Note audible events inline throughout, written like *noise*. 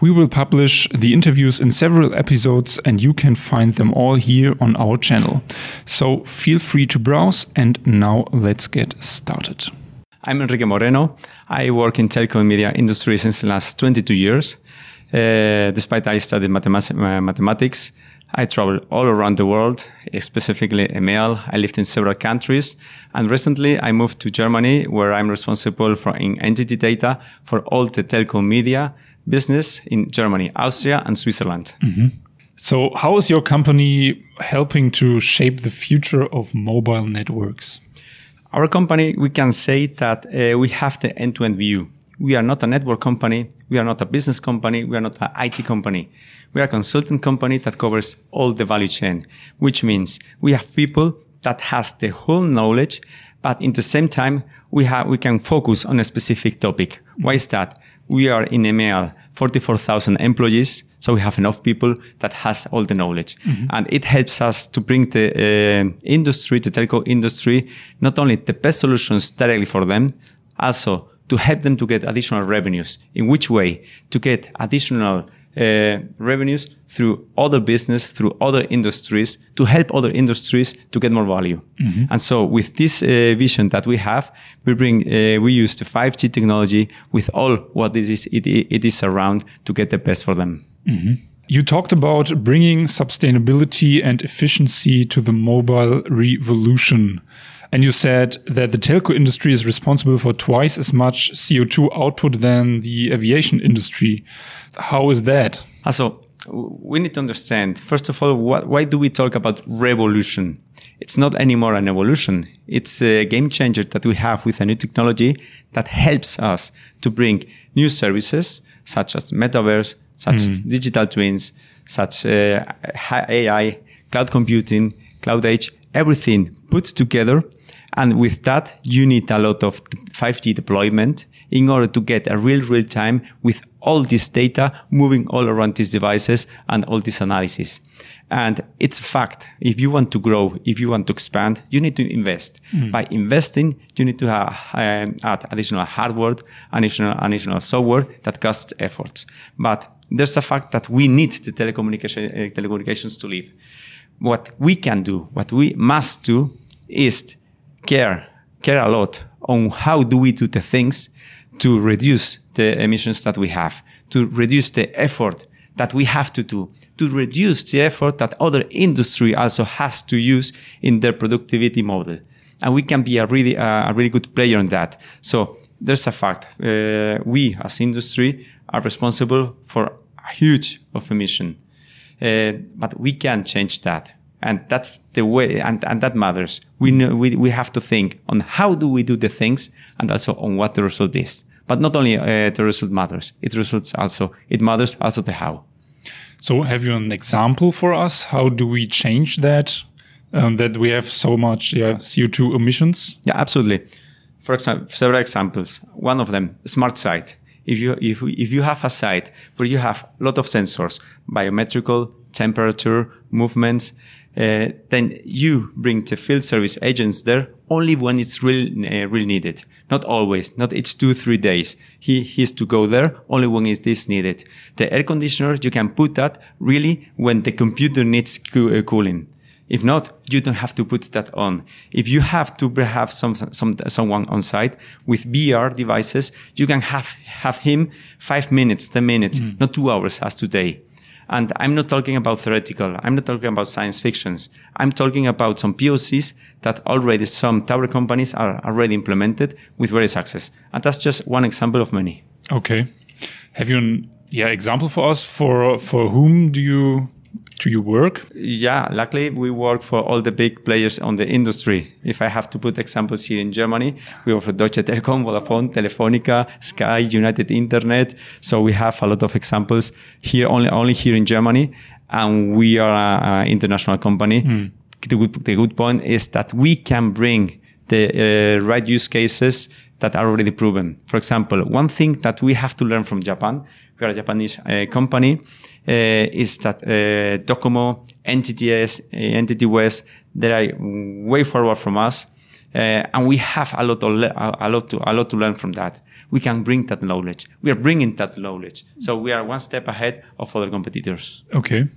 We will publish the interviews in several episodes, and you can find them all here on our channel. So feel free to browse, and now let's get started. I'm Enrique Moreno. I work in telecom media industry since the last 22 years. Uh, despite I studied mathemat- mathematics, I traveled all around the world, specifically EMEAL. I lived in several countries. And recently I moved to Germany, where I'm responsible for NTT Data for all the telecom media business in Germany, Austria, and Switzerland. Mm-hmm. So, how is your company helping to shape the future of mobile networks? Our company, we can say that uh, we have the end to end view. We are not a network company. We are not a business company. We are not an IT company. We are a consultant company that covers all the value chain, which means we have people that has the whole knowledge, but in the same time, we have, we can focus on a specific topic. Why is that? We are in EMEAL, 44,000 employees. So we have enough people that has all the knowledge mm-hmm. and it helps us to bring the uh, industry, the telco industry, not only the best solutions directly for them, also to help them to get additional revenues. In which way? To get additional uh, revenues through other business, through other industries, to help other industries to get more value. Mm-hmm. And so, with this uh, vision that we have, we bring, uh, we use the 5G technology with all what it is, it, it is around to get the best for them. Mm-hmm. You talked about bringing sustainability and efficiency to the mobile revolution. And you said that the telco industry is responsible for twice as much CO2 output than the aviation industry. How is that? Also, we need to understand, first of all, what, why do we talk about revolution? It's not anymore an evolution. It's a game changer that we have with a new technology that helps us to bring new services such as metaverse, such mm. as digital twins, such uh, AI, cloud computing, cloud edge, everything put together and with that, you need a lot of 5G deployment in order to get a real, real time with all this data moving all around these devices and all this analysis. And it's a fact. If you want to grow, if you want to expand, you need to invest. Mm. By investing, you need to have, um, add additional hardware, additional, additional software that costs efforts. But there's a fact that we need the telecommunication, uh, telecommunications to live. What we can do, what we must do is care care a lot on how do we do the things to reduce the emissions that we have, to reduce the effort that we have to do, to reduce the effort that other industry also has to use in their productivity model. And we can be a really, uh, a really good player in that. So there's a fact. Uh, we as industry are responsible for a huge of emission. Uh, but we can change that. And that's the way and, and that matters. We know we, we have to think on how do we do the things and also on what the result is. But not only uh, the result matters it results also it matters also the how. So have you an example for us? How do we change that um, that we have so much yeah, co2 emissions? Yeah absolutely. For example several examples. One of them smart site if you if, if you have a site where you have a lot of sensors biometrical temperature movements uh, then you bring the field service agents there only when it's really, uh, really needed. Not always, not each two, three days. He, he's to go there only when it is needed. The air conditioner, you can put that really when the computer needs uh, cooling. If not, you don't have to put that on. If you have to have some, some, someone on site with VR devices, you can have, have him five minutes, 10 minutes, mm. not two hours as today. And I'm not talking about theoretical. I'm not talking about science fictions. I'm talking about some POCs that already some tower companies are already implemented with very success. And that's just one example of many. Okay. Have you an yeah example for us for for whom do you do you work? Yeah, luckily we work for all the big players on the industry. If I have to put examples here in Germany, we work for Deutsche Telekom, Vodafone, Telefonica, Sky, United Internet. So we have a lot of examples here, only only here in Germany, and we are an international company. Mm. The, good, the good point is that we can bring the uh, right use cases that are already proven. For example, one thing that we have to learn from Japan, we are a Japanese uh, company, uh, is that uh, Docomo, NTT East, uh, NTT West, they are way forward from us. Uh, and we have a lot, of a lot to a lot to learn from that. We can bring that knowledge. We are bringing that knowledge, so we are one step ahead of other competitors. Okay.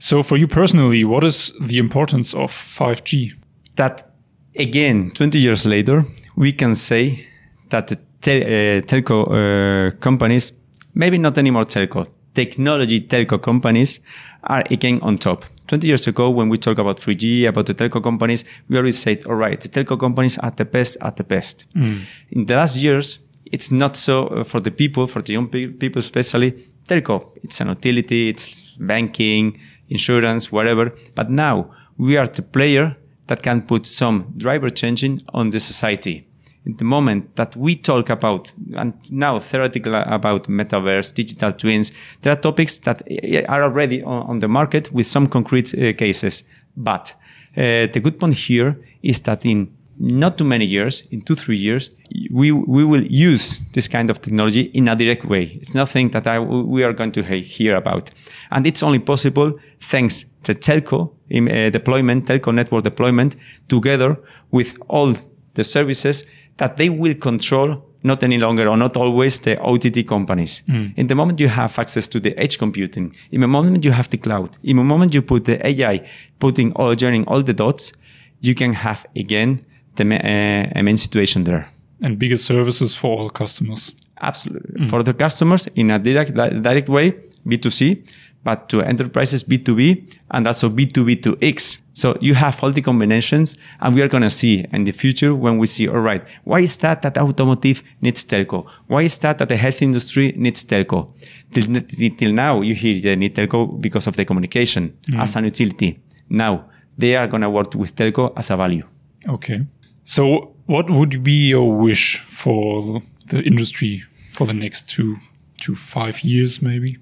So, for you personally, what is the importance of 5G? That again, 20 years later, we can say that the te uh, telco uh, companies, maybe not anymore telco, technology telco companies are again on top. 20 years ago, when we talk about 3G, about the telco companies, we always said, all right, the telco companies are the best at the best. Mm. In the last years, it's not so uh, for the people, for the young people especially, telco. It's an utility, it's banking, insurance, whatever. But now we are the player that can put some driver changing on the society. In the moment that we talk about, and now theoretically about metaverse, digital twins, there are topics that eh, are already on, on the market with some concrete uh, cases. But uh, the good point here is that in not too many years, in two, three years, we, we will use this kind of technology in a direct way. It's nothing that I, we are going to hear about. And it's only possible thanks to telco uh, deployment, telco network deployment together with all the services that they will control not any longer or not always the OTT companies. Mm. In the moment you have access to the edge computing, in the moment you have the cloud, in the moment you put the AI, putting all, joining all the dots, you can have again the uh, main situation there. And bigger services for all customers. Absolutely. Mm. For the customers in a direct, direct way, B2C, but to enterprises B2B and also B2B to X. So you have all the combinations and we are going to see in the future when we see, all right, why is that that automotive needs telco? Why is that that the health industry needs telco? Till, till now, you hear they need telco because of the communication mm. as an utility. Now they are going to work with telco as a value. Okay. So what would be your wish for the industry for the next two to five years, maybe?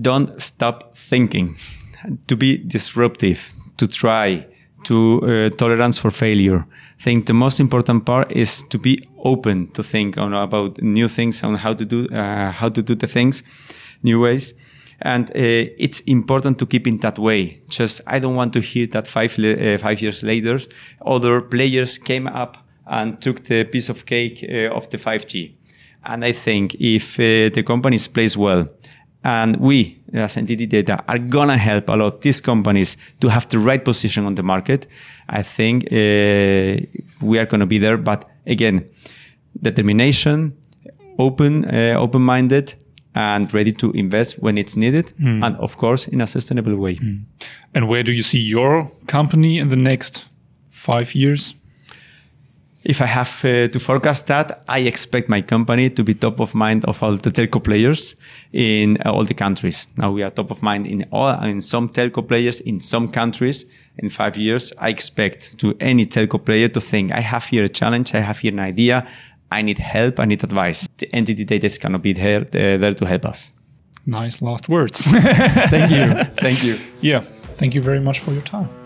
Don't stop thinking, to be disruptive, to try, to uh, tolerance for failure. I think the most important part is to be open to think on about new things on how to do uh, how to do the things, new ways. And uh, it's important to keep in that way. Just I don't want to hear that five uh, five years later, other players came up and took the piece of cake uh, of the 5G. And I think if uh, the companies plays well and we, as NTT Data, are gonna help a lot these companies to have the right position on the market. I think uh, we are gonna be there. But again, determination, open, uh, open-minded, and ready to invest when it's needed, mm. and of course in a sustainable way. Mm. And where do you see your company in the next five years? If I have uh, to forecast that, I expect my company to be top of mind of all the telco players in uh, all the countries. Now we are top of mind in all, in some telco players in some countries. In five years, I expect to any telco player to think, I have here a challenge. I have here an idea. I need help. I need advice. The NTT Data is going to be there, uh, there to help us. Nice last words. *laughs* Thank you. *laughs* Thank you. Yeah. Thank you very much for your time.